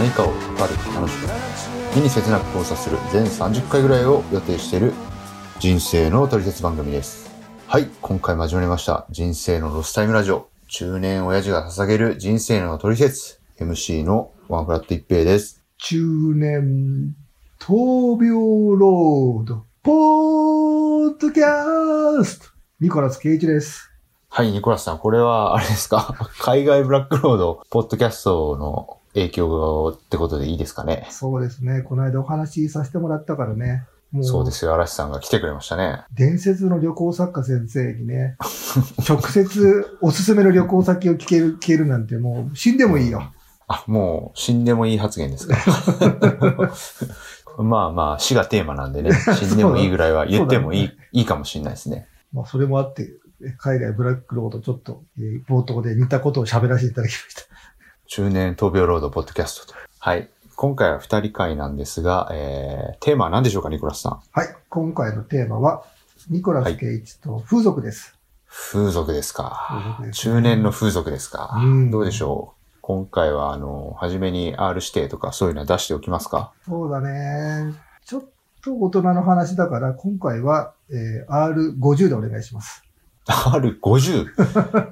何かを語る楽しく目に切なく交差する全30回ぐらいを予定している人生の取説番組です。はい今回も始まりました。人生のロスタイムラジオ。中年親父が捧げる人生の取説 MC のワンフラット一平です。中年闘病ロード、ポッドキャスト、ニコラス・ケイチです。はい、ニコラスさん、これは、あれですか？海外ブラックロード、ポッドキャストの影響ってことでいいですかねそうですね。この間お話しさせてもらったからね。もそうですよ、嵐さんが来てくれましたね。伝説の旅行作家先生にね、直接おすすめの旅行先を聞ける、聞けるなんてもう死んでもいいよ。あ、もう、死んでもいい発言ですか まあまあ、死がテーマなんでね、死んでもいいぐらいは言ってもいい、そういいかもしれないですね。まあそれもあって、海外ブラックロードちょっと、えー冒頭で似たことを喋らせていただきました。中年闘病ロードポッドキャストと。はい。今回は二人会なんですが、えー、テーマは何でしょうか、ニコラスさん？はい。今回のテーマは、ニコラス・ケイチと風俗です。風俗です風か。俗ですね中年の風俗ですか。うんどうでしょう？今回は、あの、初めに R 指定とかそういうのは出しておきますか？そうだね。ちょっと大人の話だから、今回は、えー R50 でお願いします。?R50?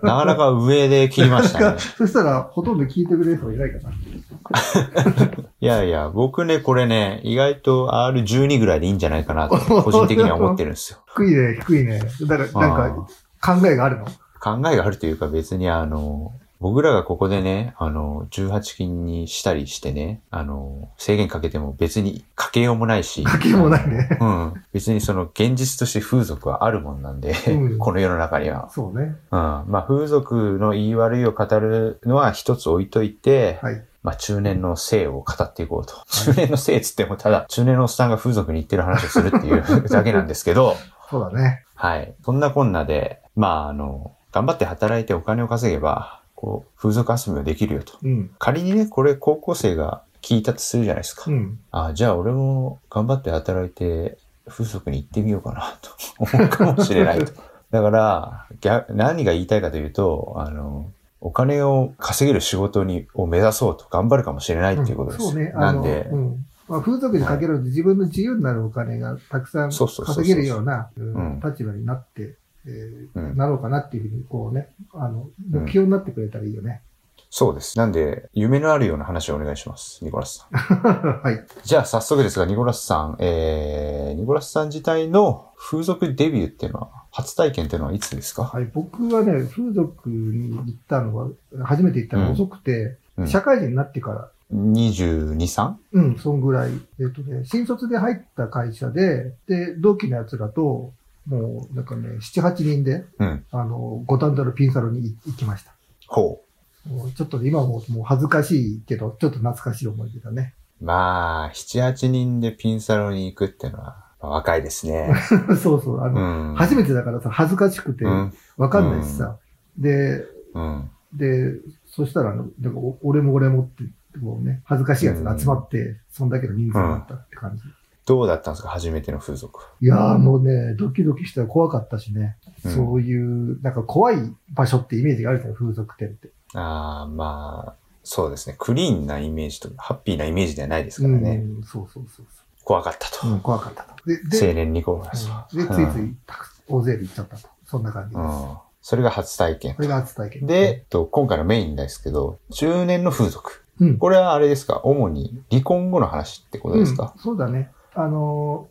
なかなか上で切りましたね。そしたら、ほとんど聞いてくれる人いないかな。いやいや、僕ね、これね、意外と R12 ぐらいでいいんじゃないかなと、個人的には思ってるんですよ。低いね、低いね。だから、なんか、考えがあるの？考えがあるというか別にあの、僕らがここでね、あの、18金にしたりしてね、あの、制限かけても別にかけようもないし。書きもないね。うん。別にその現実として風俗はあるもんなんで、うんこの世の中には。そうね。うん。まあ風俗の言い悪いを語るのは一つ置いといて、はい。まあ中年の性を語っていこうと。中年の性っつってもただ中年のおっさんが風俗に行ってる話をするっていう だけなんですけど、そうだね。はい。そんなこんなで、まああの、頑張って働いてお金を稼げば、こう、風俗遊びができるよと。うん。仮にね、これ高校生が聞いたとするじゃないですか。うん。あ、じゃあ俺も頑張って働いて、風俗に行ってみようかなと思うかもしれないと。だから、逆何が言いたいかというと、あの、お金を稼げる仕事に、を目指そうと頑張るかもしれないっていうことです。そうね。なんで、うん。まあ、風俗にかけるので自分の自由になるお金がたくさん稼げるようなうんうん立場になって、えーうんなろうかなっていうふうに、こうね、あの、うん目標になってくれたらいいよね。そうです。なんで、夢のあるような話をお願いします。ニコラスさん。はい。じゃあ早速ですが、ニコラスさん、えー、ニコラスさん自体の風俗デビューっていうのは、初体験っていうのはいつですか？はい、僕はね、風俗に行ったのは、初めて行ったのが遅くて、うん社会人になってから、22、3? うん、そんぐらい。えっ、とね、新卒で入った会社で、で、同期の奴らと、もう、なんかね、7、8人で、うん。あの、五反田のピンサロに行きました。ほもうちょっと今ももう恥ずかしいけど、ちょっと懐かしい思い出だね。う。まあ、7、8人でピンサロに行くっていうのは、まあ若いですね。そうそう、あうの、ん。初めてだからさ、恥ずかしくてう、ん。わかんないしさ。で、うん。で、そしたらあの、でもお俺も俺もって、こうね、恥ずかしいやつが集まって、そんだけの人数になったって感じ。どうだったんですか？初めての風俗。いやーもうね、ドキドキしたら怖かったしね。うんそういう、なんか怖い場所ってイメージがあるじゃん、風俗店って。ああ、まあ、そうですね。クリーンなイメージと、ハッピーなイメージではないですからね。うん、そうそうそう怖かったと。そう。うん、怖かったと。で、で、青年ニコラスは。うんで、ついついたく大勢で行っちゃったと。そんな感じです。ん。それが初体験こ。れが初体験。で、えっと、今回のメインですけど、中年の風俗。うん。これはあれですか？主に離婚後の話ってことですか？うん、そうだね。あの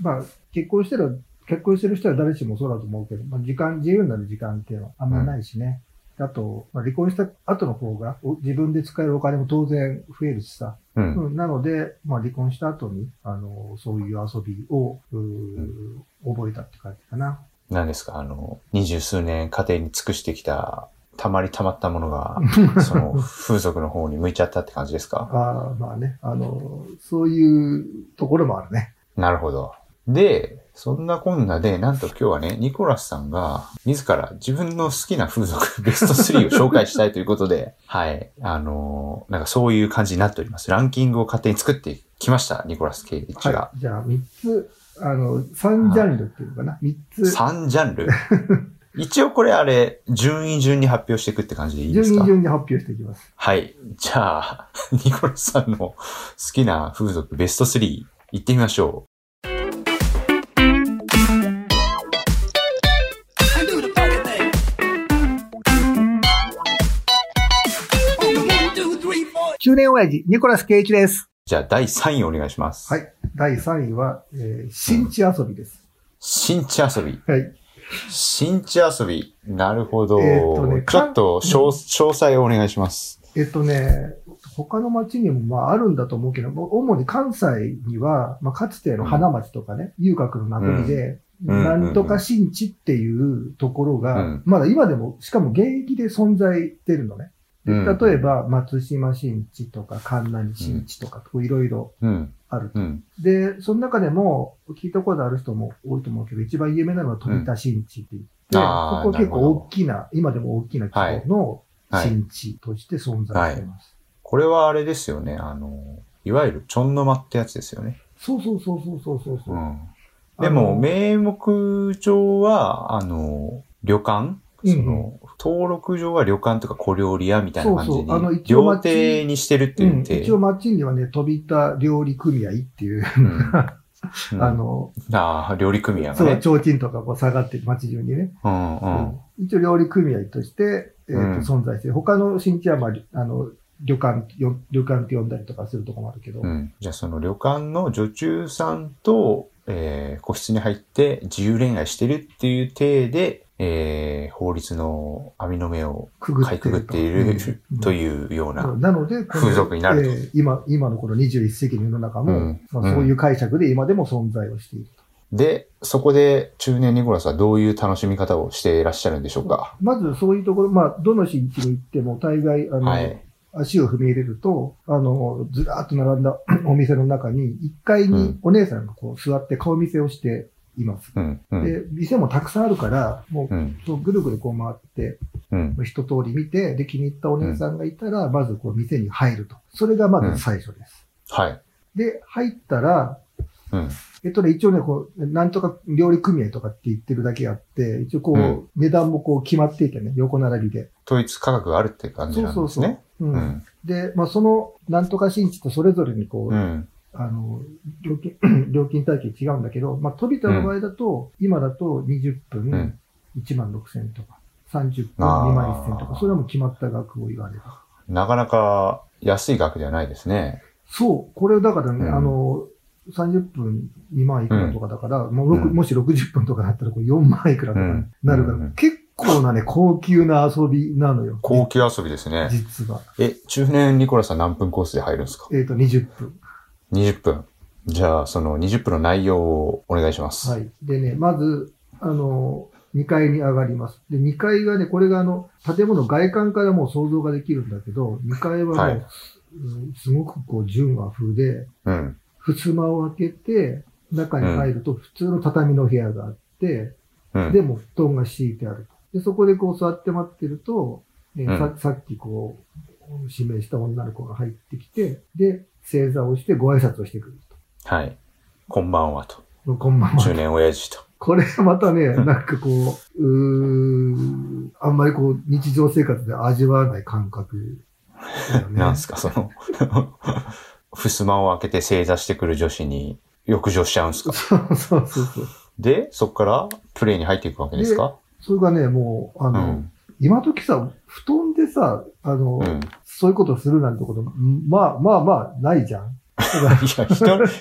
ーまあ、結婚してる、結婚してる人は誰しもそうだと思うけど、まあ、時間、自由になる時間っていうのはあんまないしね。あと、まあ、離婚した後の方が、お自分で使えるお金も当然増えるしさ。うん。うん、なので、まあ、離婚した後に、あのーそういう遊びを、うー覚えたって感じかな。何ですか？あの、二十数年家庭に尽くしてきた、たまりたまったものが、その風俗の方に向いちゃったって感じですか？ああ、まあね、あのーそういうところもあるね。なるほど。で、そんなこんなで、なんと今日はね、ニコラスさんが、自ら自分の好きな風俗 ベスト3を紹介したいということで、はい。あのーなんかそういう感じになっております。ランキングを勝手に作ってきました、ニコラス・ケイリッチがは。い。じゃあ、3つ、あの、3ジャンルっていうのかな。3つ、3ジャンル？一応これあれ、順位順に発表していくって感じでいいです順か位順に発表していきます。はい。じゃあ、ニコラスさんの好きな風俗ベスト3、行ってみましょ four. 中年親父、ニコラス・ケイチです。う。じゃあ、第3位お願いします。はい。第3位は、えー、新地遊びです。新地遊び。はい。新地遊び。なるほど。えーっとねちょっと詳、細をお願いします。えっとね、他の町にもまああるんだと思うけど、主に関西には、まあ、かつての花町とかね、遊郭の名残で、うんなんとか新地っていうところが、うんまだ今でも、しかも現役で存在してるのね。例えば、松島新地とか、神南新地とか、いろいろうん。ある。うん。で、その中でも、聞いたことある人も多いと思うけど、一番有名なのは飛田新地って言って、ここは結構大きな、今でも大きな規模のはい。新地として存在しています。これはあれですよね。あの、いわゆるちょんの間ってやつですよね。そうそうそうそうそうそうそうう。ん。でも、名目上は、あの、旅館うんその、登録上は旅館とか小料理屋みたいな感じにそうそうあの、一応料町亭にしてるってう、いうん体。一応町にはね、飛田料理組合っていう、うんうん あの、ああ、料理組合がそう、ね。提灯とかこう下がってる町中にね、うんうん。一応料理組合として、えーとうん存在してる。他の新地は、まあ、あの、旅館、よ旅館って呼んだりとかするとこもあるけど、うん。じゃあその旅館の女中さんと、えー個室に入って自由恋愛してるっていう体で、えー法律の網の目をくぐっかいく。ぐっているうんというような。風俗になるとえー今、今のこの21世紀の世の中も、うんまあ、そういう解釈で今でも存在をしていると。で、そこで中年ニコラスはどういう楽しみ方をしていらっしゃるんでしょうか？まずそういうところ、まあ、どの新地に行っても大概、あの、はい。足を踏み入れると、あの、ずらーっと並んだお店の中に、1階にうんお姉さんがこう座って顔見せをしています。うん。うん。で、店もたくさんあるから、もう、ぐるぐるこう回って、うん。一通り見て、で、気に入ったお姉さんがいたら、まずこう店に入ると。それがまず最初です。はい。で、入ったら、うん。えっとね、一応ね、こう、なんとか料理組合とかって言ってるだけあって、一応こう、うん値段もこう決まっていてね、横並びで。統一価格があるって感じなんですね。うんうん。で、まあ、その、なんとか新地とそれぞれにこう、うん。あの、料金、料金体系違うんだけど、まあ、飛び田の場合だと、今だと20分うん1万6千とか、30分あー2万1千とか、それはもう決まった額を言われる。なかなか安い額ではないですね。そう、これだからね、うんあの、30分2万いくらとかだから、もうろくうんもし60分とかだったらこれ4万いくらとかになるから、うん結構なね、高級な遊びなのよ。高級遊びですね。実は。え、中年ニコラスは何分コースで入るんですか？えっ、と、20分。?20 分。じゃあ、その20分の内容をお願いします。はい。でね、まず、あの、2階に上がります。で、2階がね、これがあの、建物外観からもう想像ができるんだけど、2階はもう、はいうんすごくこう、純和風で、うん。襖を開けて、中に入ると普通の畳の部屋があって、うん。でも布団が敷いてあると。で、そこでこう座って待ってると、ねうんささっきこう、指名した女の子が入ってきて、で、正座をしてご挨拶をしてくるはい。こんばんはと。と。こんばんは。中年親父と。これまたね、なんかこう、うーあんまりこう、日常生活で味わわない感覚ね。なんすか、その、襖を開けて正座してくる女子に浴場しちゃうんすか？そうそうそうそう。で、そこからプレイに入っていくわけですか？それがね、もう、あの、うん。今時さ、布団でさ、あの、うん。そういうことするなんてこと、まあまあまあ、ないじゃん。いや、人、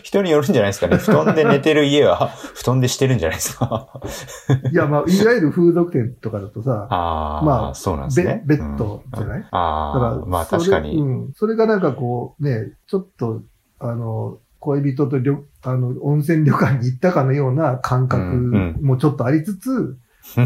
人によるんじゃないですかね。布団で寝てる家は、布団でしてるんじゃないですか。いや、まあ、いわゆる風俗店とかだとさ、ああ、まあそうなんですね。ベベッドじゃない？うんあだからあ、まあ確かに。うん。それがなんかこう、ね、ちょっと、あの、恋人とりょあの温泉旅館に行ったかのような感覚うんもちょっとありつつ、布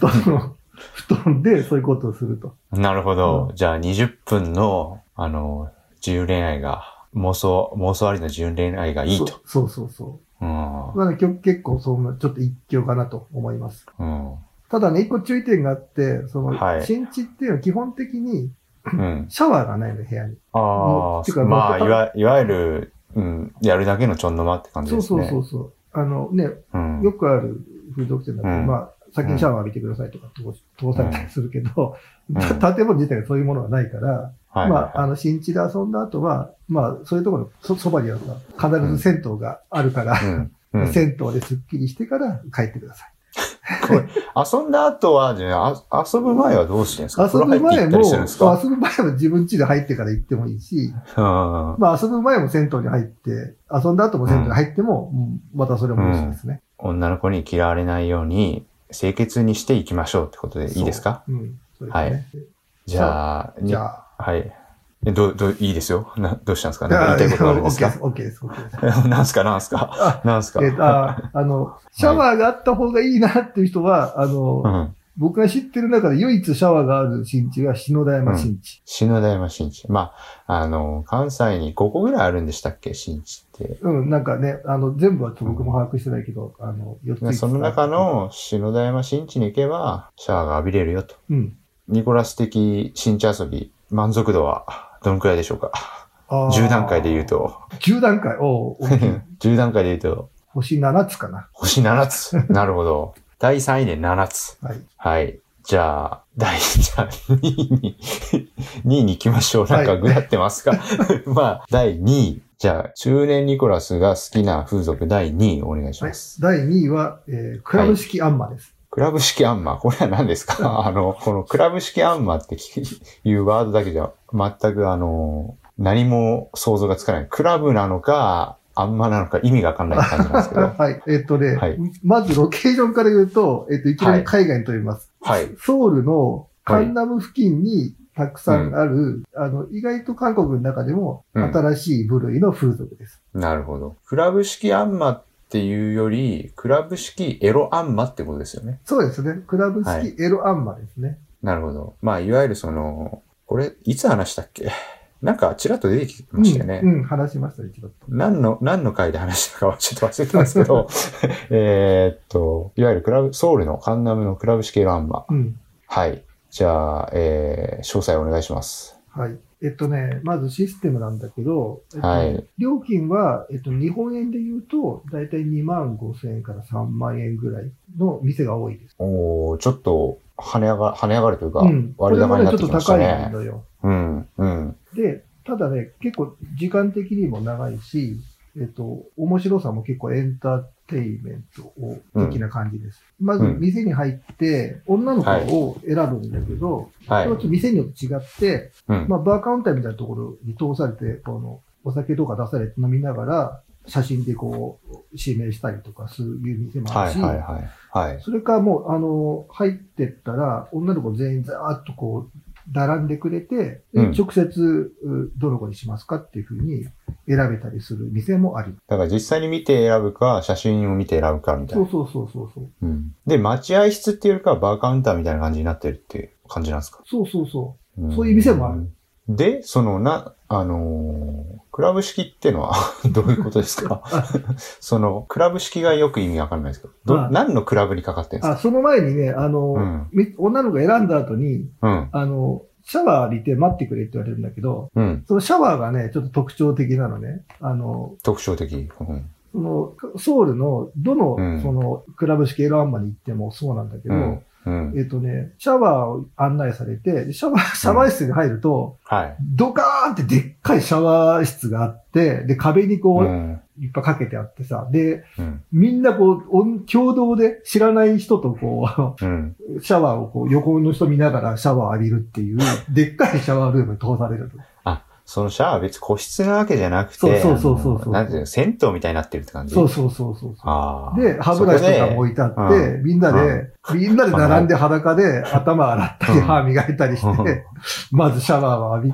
団の、布団でそういうことをすると。なるほど。うじゃあ20分の、あの、自由恋愛が、妄想、妄想ありの自由恋愛がいいと。そうそうそうそうん。まあ結構そんな、ちょっと一興かなと思います。うん。ただね、一個注意点があって、その、はい新地っていうのは基本的にうん。シャワーがないの、部屋に。ああ、まあ、いわいわゆる、うん、やるだけのちょんの間って感じそうそうですね。そうそう。あのね、うん。よくある風俗店だと、うんまあ、先にシャワー浴びてくださいとか通通されたりするけど、建物自体がそういうものがないから、はい。まあ、あの、新地で遊んだ後は、まあ、そういうところのそそばにはさ必ず銭湯があるから、銭湯ですっきりしてから帰ってください。遊んだ後は、じゃあ、あ遊ぶ前はどうしてるんですか？遊ぶ前も、遊ぶ前も自分家で入ってから行ってもいいし、うん。まあ遊ぶ前も銭湯に入って、遊んだ後も銭湯に入っても、うんまたそれもいいしですね。女の子に嫌われないように、清潔にしていきましょうってことでいいですか？そう。うん。そうですね。じゃあ、じゃあ、はい。えどう、どう、いいですよ？な、どうしたんですか？なんか言いたいことがあるんです OK でかす、OK です、です。なんすか？なんすか？あなんすか？えっと、ああの、シャワーがあった方がいいなっていう人は、あの、うん。僕が知ってる中で唯一シャワーがある新地が篠田山新地。篠田山新地。まあ、あの、関西に5個ぐらいあるんでしたっけ？新地って。うん、なんかね、あの、全部は僕も把握してないけど、あの、4つ。その中、の篠田山新地に行けば、シャワーが浴びれるよと。うん。ニコラス的新地遊び、満足度はどのくらいでしょうか？あー ?10 段階で言う。と、10段階？おう大きい10段階で言うと、星7つかな。星7つ。なるほど。第3位で7つ。はい。はい。じゃあ、第、じゃあ、2位に、2位に行きましょう。なんかはいぐだってますか、まあ、第2位。じゃあ、中年ニコラスが好きな風俗第2位お願いしはいます。。第2位は、えークラブ式アンマです。クラブ式アンマー。これは何ですか？あの、このクラブ式アンマーっていうワードだけじゃ全くあの、何も想像がつかない。クラブなのか、アンマなのか意味がわかんない感じなんですけど。はい。えっとね、はいまずロケーションから言うと、えっと、いきなり海外に飛びます。はい。ソウルのカンナム付近にたくさんある、あの、意外と韓国の中でもうん新しい部類の風俗です。なるほど。クラブ式アンマっていうより、クラブ式エロアンマってことですよね。そうですね。クラブはい式エロアンマですね。なるほど。まあ、いわゆるその、これ、いつ話したっけ？なんか、ちらっと出てきましたよね。うん、うん、話しました、一度と。何の、何の回で話したかはちょっと忘れてますけど、えーっと、いわゆるクラブ、ソウルのカンナムのクラブ式エロアンマ。うん。はい。じゃあ、えー、詳細お願いします。はい。えっとね、まずシステムなんだけど、えっとねはい料金は、えっと、日本円で言うと、だいたい2万5千円から3万円ぐらいの店が多いです。おー、ちょっと、跳ね上が、跳ね上がるというか、うん。割高になってちょっと高いきましたね。のよ。うん、うん。で、ただね、結構時間的にも長いし、えっと、面白さも結構エンターテイメントを的な感じです。まずうん店に入って、女の子を選ぶんだけど、はいそれはちょっと店によって違って、うん。まあ、バーカウンターみたいなところに通されて、この、お酒とか出されて飲みながら、写真でこう、指名したりとか、そういう店もあはい、るし、はい、はい。はい。それからもう、あの、入ってったら、女の子全員ざーっとこう、並んでくれて、でうん直接、うどの子にしますかっていうふうに選べたりする店もあり。だから実際に見て選ぶか、写真を見て選ぶかみたいな。そうそうそうそうそう。うん。で、待合室っていうよりかはバーカウンターみたいな感じになってるっていう感じなんですか？そうそうそんそういう店もある。で、そのな、あのークラブ式ってのは どういうことですか？その、クラブ式がよく意味わかんないですけど、どあ何のクラブにかかってるんですか？その前にね、あの、うんみ女の子が選んだ後に、うん。あの、シャワー浴びて待ってくれって言われるんだけど、うん。そのシャワーがね、ちょっと特徴的なのね。あの、特徴的？うん。その、ソウルの、どの、うんその、クラブ式エロアンマに行ってもそうなんだけど、うん。うん。えっとね、シャワーを案内されて、でシャワー、シャワー室に入ると、はい。ドカーンってでっかいシャワー室があって、で、壁にこう、うん。いっぱいかけてあってさ、で、うん。みんなこう、共同で知らない人とこうん。う、シャワーをこう、横の人見ながらシャワー浴びるっていう、でっかいシャワールームに通されると。そのシャワーは別に個室なわけじゃなくて、そうそうそうそうなんていうの、銭湯みたいになってるって感じ？そうそうそうそうそう。ああ。で、歯ブラシとかも置いてあって、でみんなで、みんなで並んで裸で頭洗ったりうん歯磨いたりしうんて、まずシャワーを浴び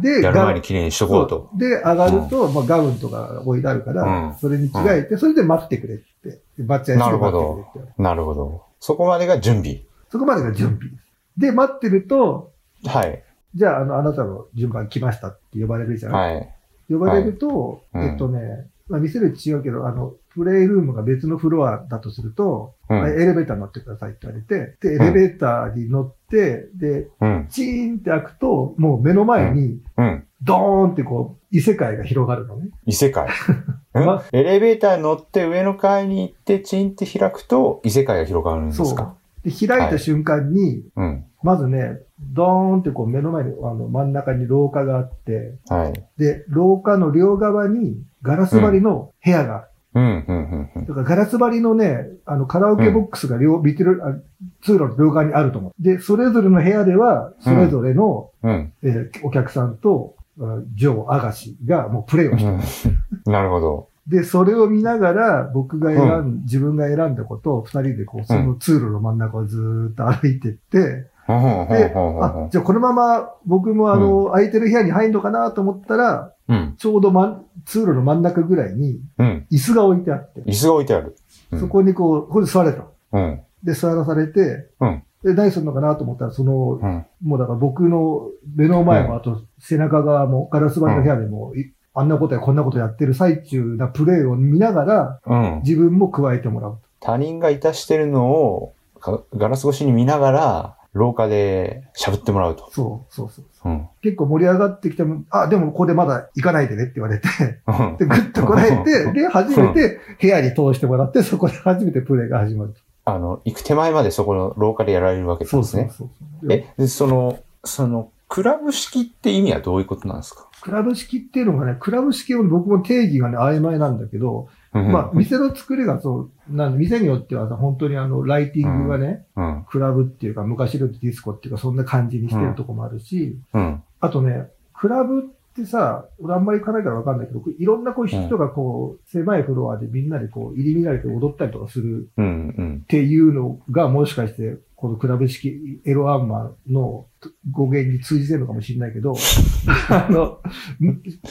て、で、やるガ前に綺麗にしとこうと。そうで、上がると、まあ、ガウンとか置いてあるから、うんそれに着替えて、それで待ってくれって。バッチャイして待ってくれって。なるほど。そこまでが準備。そこまでが準備。で、待ってると、はい。じゃあ、あの、あなたの順番来ましたって呼ばれるじゃん。はい。呼ばれると、はいうんえっとね、まあ、店で違うけど、あの、プレイルームが別のフロアだとすると、うんエレベーターに乗ってくださいって言われて、で、エレベーターに乗って、で、うん。チーンって開くと、もう目の前に、うん。ドーンってこう、異世界が広がるのね。異世界。うん？まエレベーターに乗って上の階に行ってチンって開くと異世界が広がるんですそうか。で、開いた瞬間に、うん。まずね、ドーンってこう目の前に、あの、真ん中に廊下があって、はい。で、廊下の両側にガラス張りの部屋がある。うん、うん、うん、うん。だからガラス張りのね、あの、カラオケボックスが両、ビテル、あ通路の両側にあると思う。で、それぞれの部屋では、それぞれの、うん。えーお客さんと、あジョー、アガシがもうプレイをしてる。うんなるほど。で、それを見ながら、僕が選ん、う自分が選んだことを二人でこう、その通路の真ん中をずーっと歩いてって、ほうほうで、あほ、じゃあこのまま僕もあの、空いてる部屋に入るのかなと思ったら、う。うん。ちょうど、ま、通路の真ん中ぐらいにうん。椅子が置いてあって、椅子が置いてある。うんそこにこう、ここで座れと。うん。で、座らされて、うんで、何するのかなと思ったら、その、うん。もうだから僕の目の前も、あと背中側も、ガラス張りの部屋でも、いあんなことやこんなことやってる最中なプレイを見ながら、うん。自分も加えてもらう。他人がいたしてるのをかガラス越しに見ながら、廊下で喋ってもらうと。そう、そうそう。うん。結構盛り上がってきても、あ、でもここでまだ行かないでねって言われて、うんで、ぐっとこらえて、で、初めて部屋に通してもらって、そこで初めてプレイが始まる。あの、行く手前までそこの廊下でやられるわけでそうすね。そうそうそう。え、でその、その、クラブ式って意味はどういうことなんですか？クラブ式っていうのがね、クラブ式は僕も定義がね、曖昧なんだけど、まあ、店の作りがそう、なんで、店によってはさ、本当にあの、ライティングがね、うん。クラブっていうか、昔で言うとディスコっていうか、そんな感じにしてるとこもあるし、うん。あとね、クラブってさ、俺あんまり行かないからわかんないけど、いろんなこう人がこう、狭いフロアでみんなでこう、入り乱れて踊ったりとかするうん。うん。っていうのが、もしかして、このクラブ式エロアンマーの語源に通じてるのかもしれないけど、あの、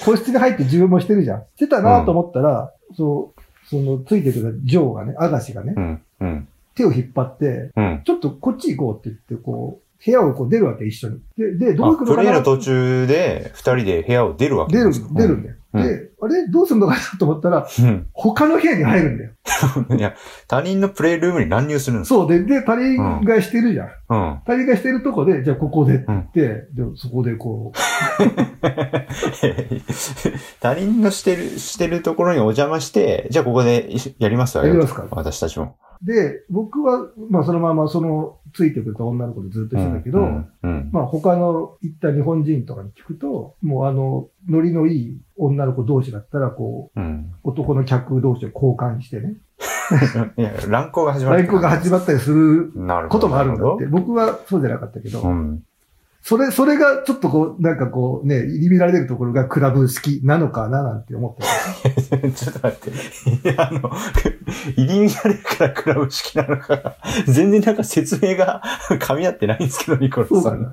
個室に入って自分もしてるじゃん。してたなと思ったら、そう、その、ついてくるジョーがね、アガシがね、うん。うん。手を引っ張って、うん。ちょっとこっち行こうって言って、こう、部屋をこう出るわけ、一緒に。で、で、どう行くのプかな？レイの途中で二人で部屋を出るわけ出るですか、出るんだよ。うんで、あれどうするのかなと思ったら、うん。他の部屋に入るんだよ。いや、他人のプレイルームに乱入するんですそうで、で、他人がしてるじゃん。うん。他人がしてるとこで、じゃあここでって言って、で、そこでこ 他人のしてる、してるところにお邪魔して、じゃあここでやりますわよ。やりますか？私たちも。う。で、僕は、まあそのままその、ついてくれた女の子でずっとしてたけど、うん。うん。まあ他の行った日本人とかに聞くと、もうあの、ノリのいい女の子同士だったら、こうん。う、男の客同士を交換してね、いや、乱行が始まる。来航が始まったりする。こともあるんだって。僕はそうじゃなかったけど、うん。それ、それがちょっとこう、なんかこうね、入り乱れるところがクラブ好きなのかななんて思ってた。ちょっと待って。あの、入り乱れるからクラブ式なのか、全然なんか説明が 噛み合ってないんですけど、ニコラスさんの。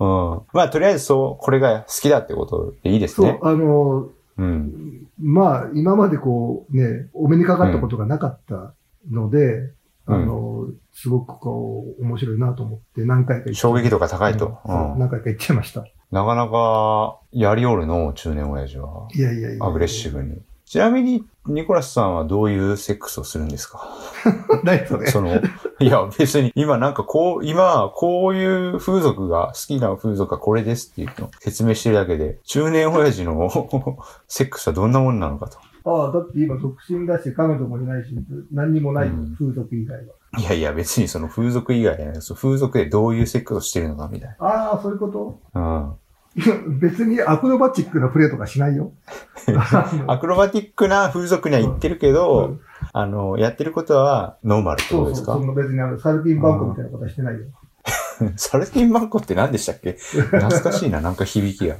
うん。まあ、とりあえずそう、これが好きだってことでいいですそうね、。あの、うん。まあ、今までこうね、お目にかかったことがなかったので、うんあの、すごくこう、面白いなと思って何回か行って衝撃度が高いと。うんうん何回か行っちゃいました。なかなか、やりおるの、中年親父は。いやいやいや。アグレッシブに。ちなみに、ニコラスさんはどういうセックスをするんですか？何それ。その、いや、別に今なんかこう、今、こういう風俗が、好きな風俗がこれですっていうのを説明してるだけで、中年親父の セックスはどんなもんなのかと。ああ、だって今独身だし、彼女もいないし、何にもないよ、うん風俗以外は。いやいや、別にその風俗以外ね、その風俗でどういうセックスをしてるのかみたいああ、そういうこと？な。いや、別にアクロバチックなプレーとかしないよ。うん。アクロバティックな風俗には行ってるけど、うんあの、やってることはノーマルってこそうそう、とですかその別にあの、サルティンバンコみたいなことはしてないよ。サルティンバンコって何でしたっけ？懐かしいな、なんか響きが。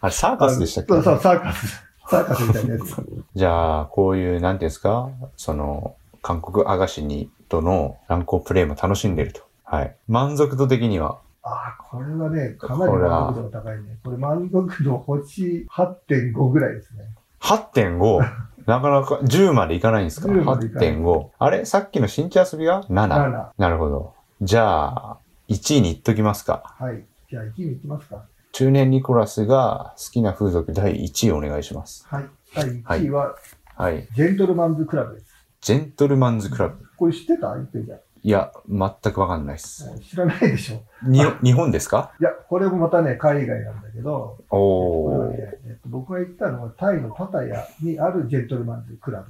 あれ、サーカスでしたっけ？そうそう、サーカス。サーカスみたいなやつ。じゃあ、こういう、なんていうんですか？その、韓国アガシに、との乱行プレイも楽しんでると。はい。満足度的には、ああ、これはね、かなり満足度が高いね。これ満足度星8.5ぐらいですね。8.5。なかなか10までいかないんですか？10までいかない ?8.5。あれ？さっきの新地遊びは？7? 7なるほど。じゃあ、1位に言っときますか。はい。じゃあ1位に行きますか。中年ニコラスが好きな風俗第1位お願いします。はい。第1位は、はい。ジェントルマンズクラブです。ジェントルマンズクラブ。これ知ってた？言ってんじゃん。いや、全くわかんないっす。知らないでしょ。に、日本ですか？いや、これもまたね、海外なんだけど、おえっと、僕が行ったのはタイのパタヤにあるジェントルマンズクラ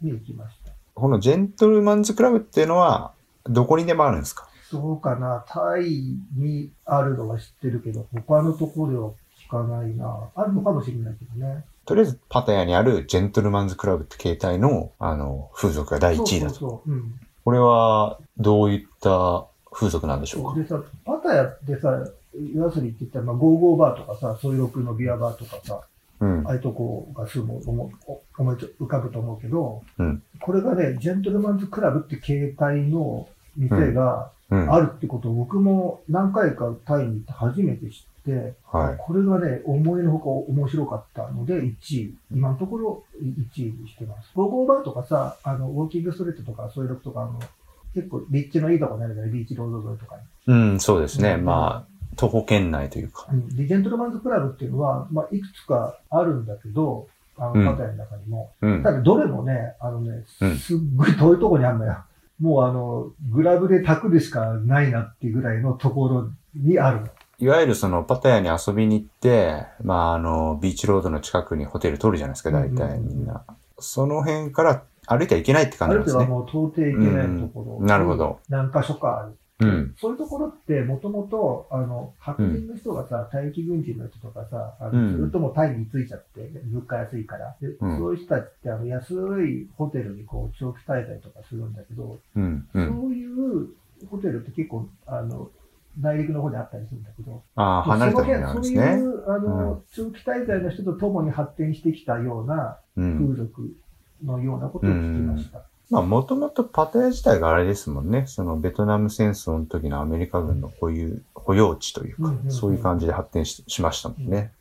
ブに行きました。このジェントルマンズクラブっていうのは、どこにでもあるんですか？そうかな、タイにあるのは知ってるけど、他のところでは聞かないな。あるのかもしれないけどね。とりあえず、パタヤにあるジェントルマンズクラブって形態の、あの、風俗が第1位だと。そうそうそう。うん。これは、どういった風俗なんでしょうか？でさ、パタヤってさ、要するにって言ったら、まあ、ゴーゴーバーとかさ、ソイロクのビアバーとかさ、うんあ。あいうとこがすぐ思思い浮かぶと思うけど、うんこれがね、ジェントルマンズクラブって形態の店がうん。あるってことを僕も何回かタイに行って初めて知って、はい。これがね、思いのほか面白かったので、1位。今のところ1位にしてます。ゴーゴーバーとかさ、あの、ウォーキングストリートとか、そういうロクとか、あの、結構、立地のいいとこになるじゃない？ビーチロード沿いとかに。うん、そうですね。うんまあ、徒歩圏内というか。うんで、ジェントルマンズクラブっていうのは、まあ、いくつかあるんだけど、あうんの、パタヤの中にも。うんた。だ、どれもね、あのね、うんすっごい遠いとこにあるのよ。もうあの、グラブでタクるしかないなっていうぐらいのところにあるの。いわゆるその、パタヤに遊びに行って、まあ、あの、ビーチロードの近くにホテル取るじゃないですか、大体みんな。その辺から歩いてはいけないって感あじですね。る程度はもう到底いけないところ、うんなるほど。何箇所かある。うん。そういうところって、もともと、あの、白人の人がさ、待機軍人の人とかさ、あうんのずっともうタイについちゃって、物価安いから。でうんそういう人たちって、あの、安いホテルにこう、長期滞在とかするんだけど、うん。う。そうんいうホテルって結構、あの、内陸の方にあったりするんだけど、ああ、離れた方にあるんですね。そういう、あの、長期滞在の人と共に発展してきたようなうん。風俗のようなことを聞きました。まあ、もともとパタヤ自体があれですもんね。その、ベトナム戦争の時のアメリカ軍の保有、保養地というかうんうんう、んそういう感じで発展ししましたもんね。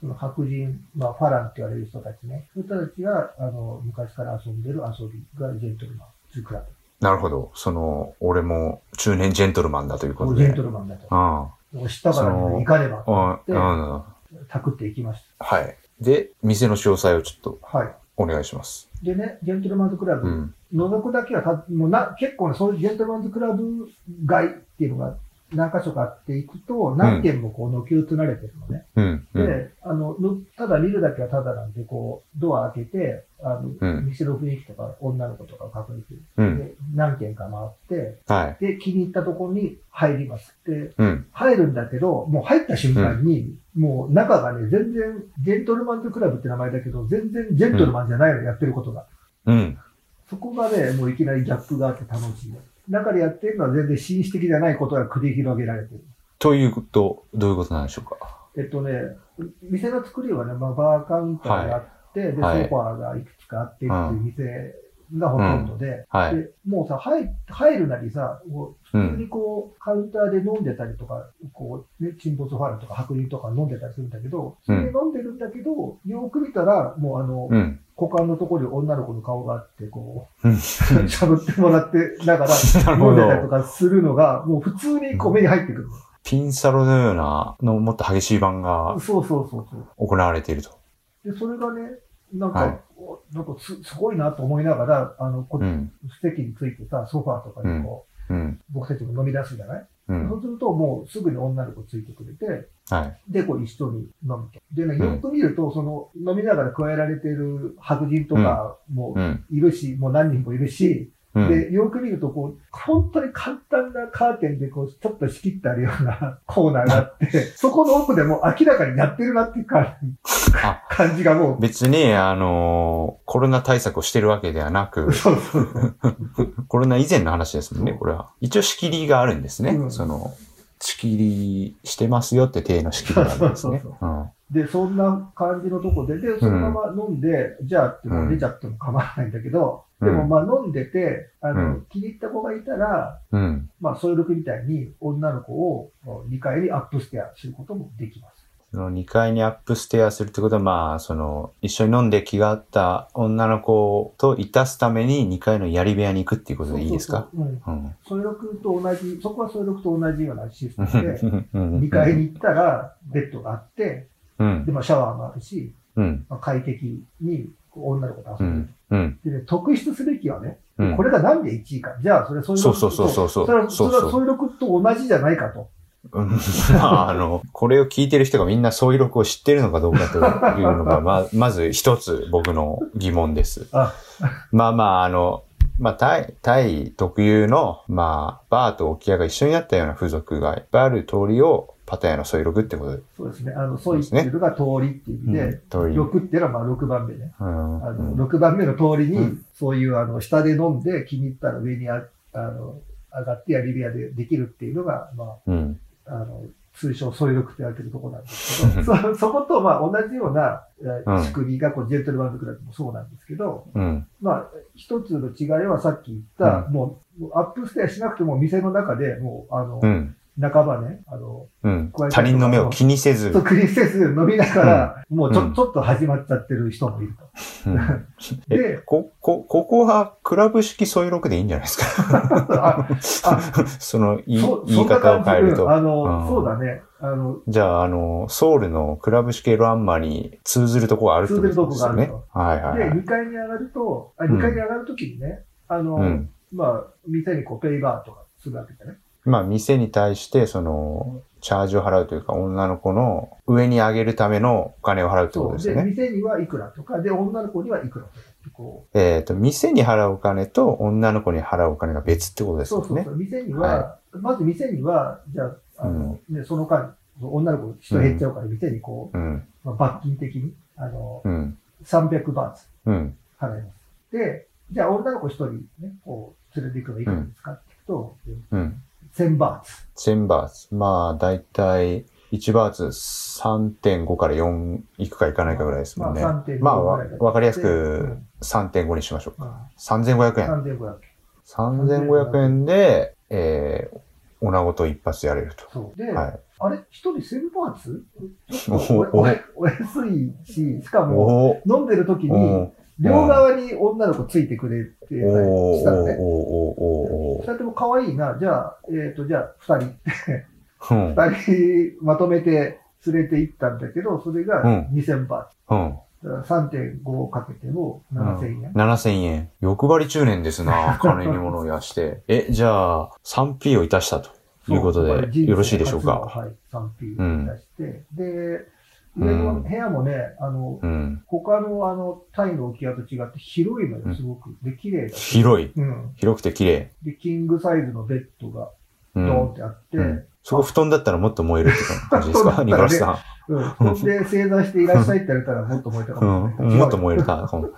その白人、まあ、ファランって言われる人たちね。そういう人たちが、あの、昔から遊んでる遊びがジェントルマンズクラなるほど。その、俺も中年ジェントルマンだというこブ。とでジェント。ルマンだと。あ知ったから行かねばと思あ。って、あタクっていきましはい。で、店の詳細をちょっとた。はい。お願いします。でね、ジェントルマンズクラブ、うん。覗くだけはた、もうな、結構ね、そういうジェントルマンズクラブ街っていうのが何箇所かあっていくと、何軒もこう、軒を連なれてるのね。うん。うん。で、あの、のただ見るだけはただなんで、こう、ドア開けて、あの、うん店の雰囲気とか、女の子とかを確認する。うん。で、何軒か回って、はい。で、気に入ったところに入ります。で、うん。入るんだけど、もう入った瞬間に、もう中がね、全然、ジェントルマンズクラブって名前だけど、全然ジェントルマンじゃないの、やってることが。うん。そこがね、もういきなりギャップがあって楽しい。中でやってるのは全然紳士的じゃないことが繰り広げられてる。ということ、どういうことなんでしょうか？えっとね、店の作りはね、まあ、バーカウンターがあって、で、はいソファーがいくつかあってっていう店がほとんどで、はい。で、もうさ、入入るなりさ、普通にこう、カウンターで飲んでたりとか、こう、ね、沈没ファルとか白人とか飲んでたりするんだけど、それで飲んでるんだけど、よく見たら、もうあの、うん。股間のところに女の子の顔があって、こうんう、しゃぶってもらってながら、飲んでたりとど。かするのが、もう普通にこう目に入ってくるピンサロのような、のもっと激しい版がの。そうそうそう。行われていると。で、それがね、なんか、はいおなんかすすごいなと思いながら、あの、こうん。席についてさ、ソファーとかにこう、うん。僕たちも飲み出すじゃない、うん。そうすると、もうすぐに女の子ついてくれて、はい。で、こう一緒に飲むと。でね、うんよく見ると、その、飲みながら加えられてる白人とかもうん。いるし、もう何人もいるし、うん。で、よく見ると、こう、本当に簡単なカーテンで、こう、ちょっと仕切ってあるような コーナーがあって、そこの奥でも明らかにやってるなっていう感あ感じがもう、別に、あのーコロナ対策をしてるわけではなく、そうそう。コロナ以前の話ですもんね、これは。一応仕切りがあるんですね。うんその、仕切りしてますよって体の仕切りがあるんですねで、そんな感じのとこで、で、そのまま飲んで、じゃあってもう出ちゃっても構わないんだけど、うんでもまあ飲んでて、あの、うん気に入った子がいたら、うん。まあ、ソイルクみたいに女の子を2階にアップステアすることもできます。その2階にアップステアするってことは、まあ、その、一緒に飲んで気があった女の子といたすために2階のやり部屋に行くっていうことでいいですか？そうそうそううん。うん。ソイルクと同じ、そこはソイルクと同じようなシステムで、うん2階に行ったらベッドがあって、うんで、。まあ、シャワーもあるし、うん。まあ、快適に女の子と遊うんでる。ん。うん。でね、特筆すべきはね、うんこれがなんで1位か。じゃあ、それ、そういうそうそうそうそうそうそれは、それは、そういう録と同じじゃないかと。う んまあ、あの、これを聞いてる人がみんなそういう録を知ってるのかどうかというのが、まあ、まず一つ僕の疑問です。あまあまあ、あの、まあ、タイ、タイ特有の、まあ、バーと沖屋が一緒になったような風俗がいっぱいある通りを、パタヤのソイロクってことで。そうですね。あの、ソイっていうのが通りっていう意味で、通り。6っていうのはまあ6番目ね。うん。あの、うん6番目の通りに、うんそういうあの、下で飲んで気に入ったら上にああの上がってやリビアでできるっていうのが、まうん。あ、あの、通称ソイロクって言われてるところなんですけど、そそことまあ同じような仕組みがこうジェントルマンズクラブもそうなんですけど、うん。まあ、一つの違いはさっき言った、もう、もうアップステアしなくても店の中でもう、あの、うん。半ばね、あの、うん他人の目を気にせずそう、。クリせず飲みながら、もうちょ,、うんちょっと始まっちゃってる人もいると。うん でえ、こ、こ、ここはクラブ式ソイロクでいいんじゃないですか？ああ その言いそ言い方を変えると。あの、うんそうだね。あの、じゃあ、あの、ソウルのクラブ式エロアンマに通ずるとこがあるってことですよね。通ずるとこはいはいで、はい。2階に上がると、あうん2階に上がるときにね、あの、うん。まあ、店にこう、ペイバーとかするわけじゃね。まあ、店に対して、その、チャージを払うというか、女の子の上に上げるためのお金を払うってことそう。で、ですよね。店にはいくらとか、で、女の子にはいくらとかえっ、と、店に払うお金と女の子に払うお金が別ってことですよね。そうそうそう。店には、まず店には、じゃあ、あの、ね、その間、女の子人減っちゃうから、店にこう、うん。まあ、罰金的に、あの、うん。300バーツうん。払います。で、じゃあ女の子一人ね、こう、連れて行くのいくらですかって聞くと、うん。1000バーツ。1000バーツ。まあ、だいたい1バーツ3.5から4いくかいかないかぐらいですもんね。まあ3.5まあ、わかりやすうくん3.5にしましょうか。ま3500あ、円。3500円。3500円で、えー、女ごと一発やれるそう。で、と。はい。あれ？一人1000バーツ？おおとおおお安いし、しかも、飲んでる時に、お両側に女の子ついてくれてたりーおーおーしたのね。二人とも可愛いな。じゃあ、えっ、と、じゃあ、二人、ーうん。二人まとめて連れて行ったんだけど、それがうん2000バうん。ーツ。だから3.5かけても7000円。7000円。欲張り中年ですな。金に物をやして。え、じゃあ、3P をいたしたということで、よろしいでしょうか？はい、3P 出して。で、うん上の部屋もね、あの、うん。他のあの、タイの沖合と違って広いのよ、すごく。で、綺麗だし。広い。うん。広くて綺麗。で、キングサイズのベッドがドうん。ーンってあって、うんそこ布団だったらもっと燃えるって感じですか？ニコラスさうん。そんで、正座していらっしゃいって言われたらもっと燃えたかん。うん。もっと燃えるか。うん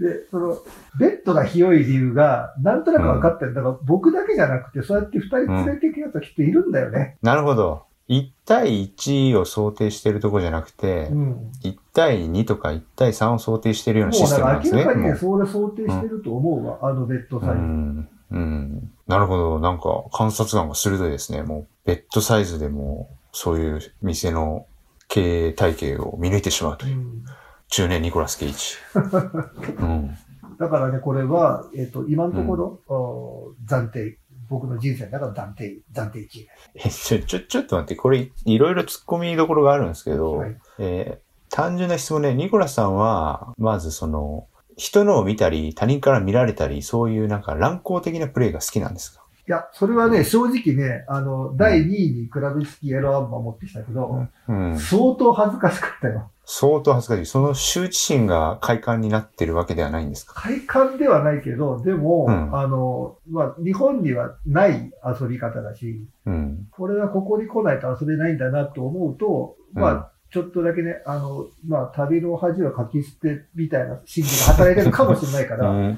で、その、ベッドが広い理由が、なんとなく分かってる。だから僕だけじゃなくて、そうやって二人連れて行くやつはきっといるんだよね。なるほど。1対1を想定してるとこじゃなくてう、ん。1対2とか1対3を想定してるようなシステムなんですね。明らかにそれ想定してると思うわ、あのベッドうサイズ。ん。うん。なるほど。なんか観察眼が鋭いですね。もう、ベッドサイズでも、そういう店の経営体系を見抜いてしまうという。うん中年ニコラス・ケイチ。うん。だからね、これは、えっ、と、今のところ、お暫定。僕の人生の中の暫定、暫定1位。え、ちょ、ちょ、ちょっと待って、これ、いろいろ突っ込みどころがあるんですけど、はいえー単純な質問で、ニコラスさんは、まずその、人のを見たり、他人から見られたり、そういうなんか乱行的なプレイが好きなんですか？いや、それはね、正直ね、あの、第2位にクラブ式エロアンマー持ってきたけど、うん。相当恥ずかしかったよ。相当恥ずかしい。その羞恥心が快感になってるわけではないんですか？快感ではないけど、でも、うんあの、まあ、日本にはない遊び方だし、うん。これはここに来ないと遊べないんだなと思うと、まあ、うんちょっとだけね、あの、まあ、旅の恥はかき捨てみたいな心理が働いてるかもしれないから、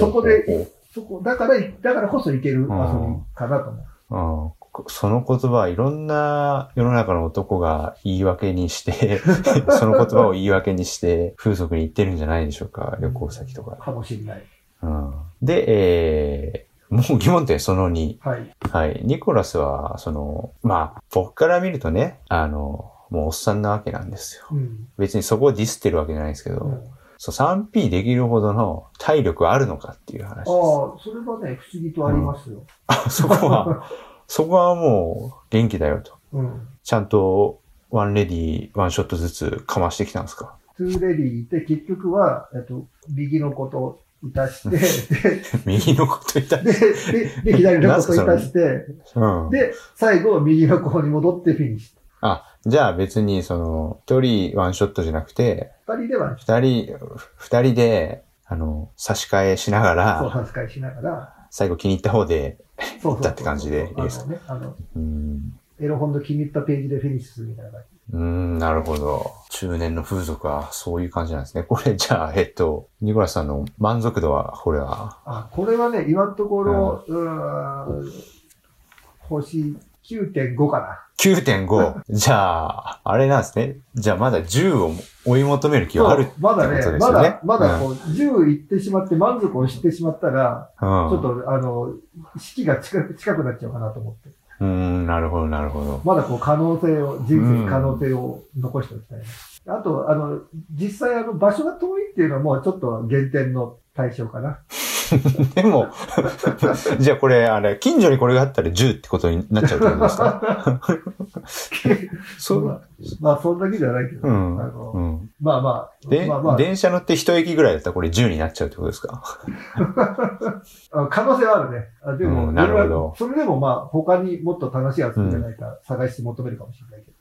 そこでそこ、だから、だからこそいける遊びかなと思う。その言葉はいろんな世の中の男が言い訳にして、その言葉を言い訳にして風俗に行ってるんじゃないでしょうか、旅行先とか。かもしれない。うん、で、えー、もう疑問点その2。はい。はい。ニコラスは、その、まあ、僕から見るとね、あの、もうおっさんなわけなんですよ。うん。別にそこをディスってるわけじゃないんですけど、うんそう 3P できるほどの体力あるのかっていう話です。ああ、それはね、不思議とありますよ。そこは、そこはもう元気だよと。うん。ちゃんとワンレディー、ワンショットずつかましてきたんですか？トゥーレディーいて、結局は、えっと、右の子 といたして、右のこと言ったで、で、で、で左の子といたして、うん。で、最後、右の子に戻ってフィニッシあ、じゃあ別にその、一人ワンショットじゃなくて、ュ。二人では、二人、二人で、あの、差し替えしながそう、ら、話し会しながら、最後気に入った方で、そうそうそうだって感じでいいですかね、エロ本の気に入ったページでフィニッシュするみたいな感じ。うん、なるほど。中年の風俗はそういう感じなんですね。これじゃあ、えっと、ニコラスさんの満足度は、これは、あ、これはね、今のところ、うーん、星9.5かな。9.5。じゃあ、あれなんですね。じゃあまだ10を追い求める気はあるそうまだねってことですよねまだ、まだこう、10行ってしまって満足をしてしまったら、うん。ちょっと、あの、式が近く近くなっちゃうかなと思って。うん、なるほど、なるほど。まだこう、可能性を、人生に可能性を残しておきたいな。あと、あの、実際、あの、場所が遠いっていうのはもうちょっと減点の対象かな。でも、じゃあこれ、あれ、近所にこれがあったら10ってことになっちゃうってことですか？そう、まあ、まあ、そんだけじゃないけど、うん。あの、うん。まあまあ、で、まあまあ、電車乗って一駅ぐらいだったらこれ10になっちゃうってことですか？あ可能性はあるね。あでも、うんなるほどそれでもまあ、他にもっと楽しい遊びじゃないか、探して求めるかもしれないけど。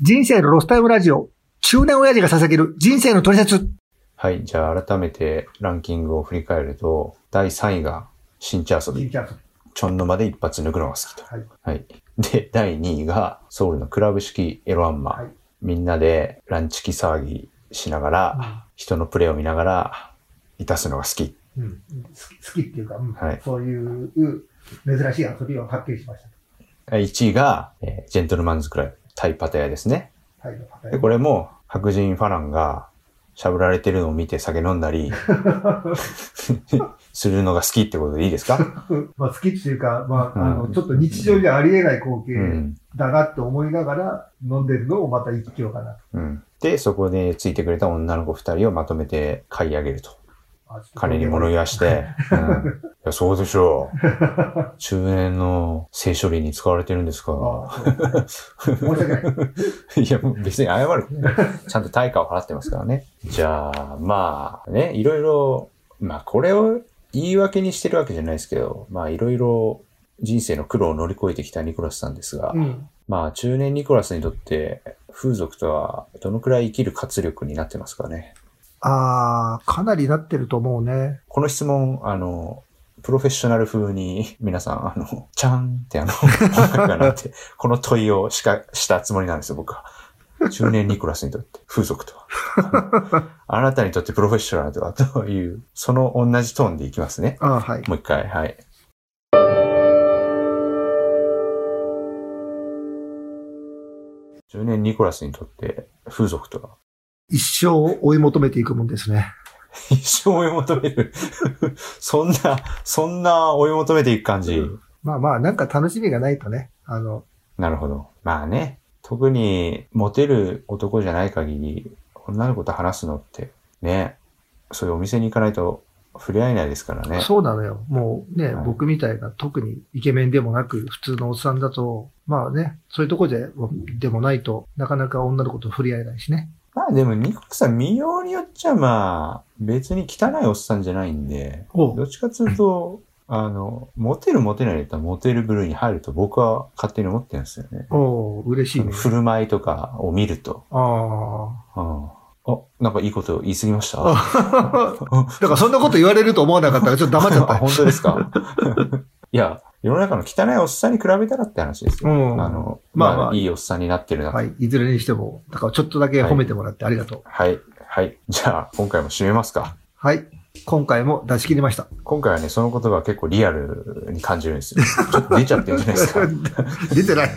人生のロスタイムラジオ。中年親父が捧げる人生の取説。はい。じゃあ改めてランキングを振り返ると、第3位が新茶遊び。ちょんの間で一発抜くのが好きと。はい。はい。で、第2位がソウルのクラブ式エロアンマ。はいみんなでランチキ騒ぎしながら、人のプレーを見ながら、いたすのが好き。うん、好きっていうか、うんはいそういう珍しい遊びを発見しまし1位が、えージェントルマンズクラブ、タイパタヤですね。た。はい。はいで、これも白人ファランがしゃぶられてるのを見て酒飲んだり するのが好きってことでいいですか？まあ好きっていうか、まあ、あの、うんちょっと日常じゃありえない光景うん。だなって思いながら飲んでるのもまた一興かなと。うん。で、そこでついてくれた女の子二人をまとめて買い上げると。金に物言わして。うん。いや、そうでしょう。中年の性処理に使われてるんですか申し訳ない。いや、別に謝る。ちゃんと対価を払ってますからね。じゃあ、まあね、いろいろ、まあこれを言い訳にしてるわけじゃないですけど、まあいろいろ人生の苦労を乗り越えてきたニコラスさんですが、うん。まあ中年ニコラスにとって風俗とはどのくらい生きる活力になってますかね。ああ、かなりなってると思うね。この質問、あの、プロフェッショナル風に皆さん、あの、ちゃんってあの、って、この問いをしか、したつもりなんですよ、僕は。中年ニコラスにとって、風俗とは。あなたにとってプロフェッショナルとは、という、その同じトーンでいきますね。ああ、はい。もう一回、はい。中年ニコラスにとって、風俗とは、一生追い求めていくもんですね。一生追い求める。そんな、そんな追い求めていく感じ。まあまあ、なんか楽しみがないとね。あの、なるほど。まあね、特にモテる男じゃない限り、女の子と話すのって、ね、そういうお店に行かないと触れ合えないですからね。そうなのよ。もうね、はい僕みたいな特にイケメンでもなく、普通のおっさんだと、まあね、そういうとこででもないとなかなか女の子と触れ合えないしね。まあでも、ニコラさん、見ようによっちゃまあ、別に汚いおっさんじゃないんで、おどっちかというと、あの、モテるモテないだったらモテる部類に入ると僕は勝手に思ってるんですよね。おー嬉しいね。振る舞いとかを見ると。あうんあ、なんかいいこと言い過ぎました？あ。だからそんなこと言われると思わなかったからちょっと黙っちゃっあ、た。本当ですか？いや、世の中の汚いおっさんに比べたらって話ですよ。うんあの、まあまあまあ、いいおっさんになってるな。はい。いずれにしても、だからちょっとだけ褒めてもらってありがとう。はい。はい。じゃあ、今回も締めますか。はい。今回も出し切りました。今回はね、その言葉は結構リアルに感じるんですよ。ちょっと出ちゃってるんじゃないですか。出てない。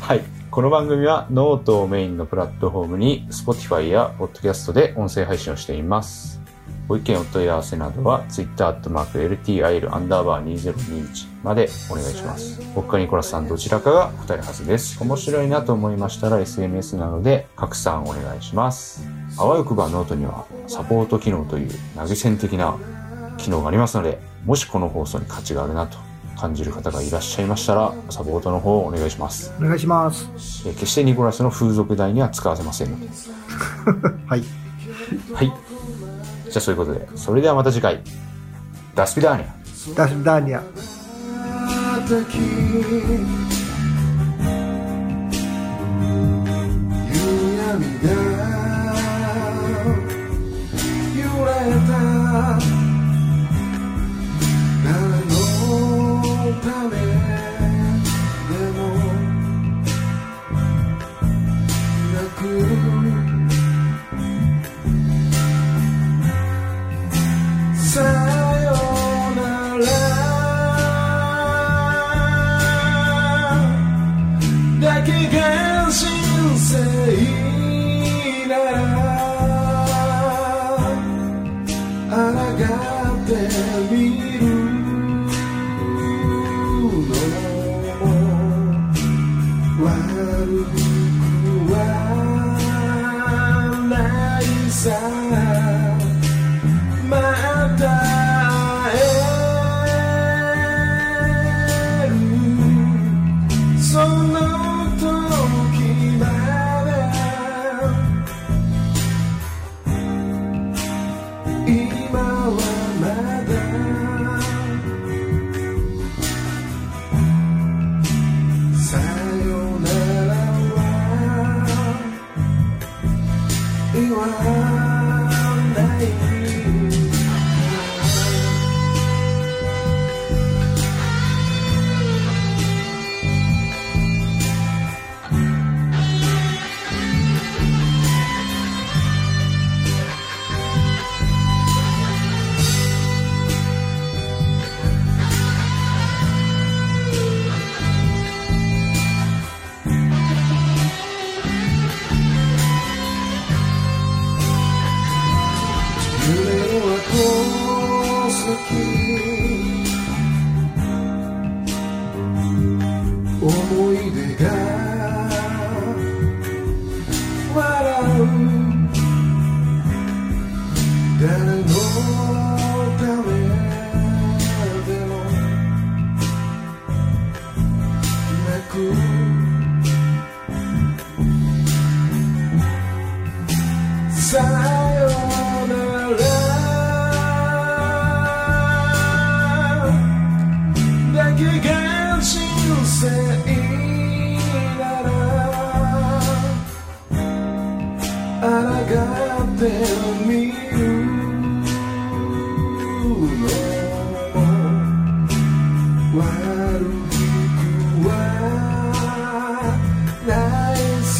はい。この番組はノートをメインのプラットフォームに Spotify や Podcast で音声配信をしています。ご意見お問い合わせなどは Twitter @ltil_2021 までお願いします。僕かニコラさんどちらかが答えるはずです。面白いなと思いましたら SNS などで拡散お願いします。あわよくばノートにはサポート機能という投げ銭的な機能がありますので、もしこの放送に価値があるなと感じる方がいらっしゃいましたらサポートの方をお願いしますお願いします決してニコラスの風俗代には使わせませんので はいはいじゃあそういうことで、それではまた次回、До свидания。До свидания。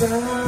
sound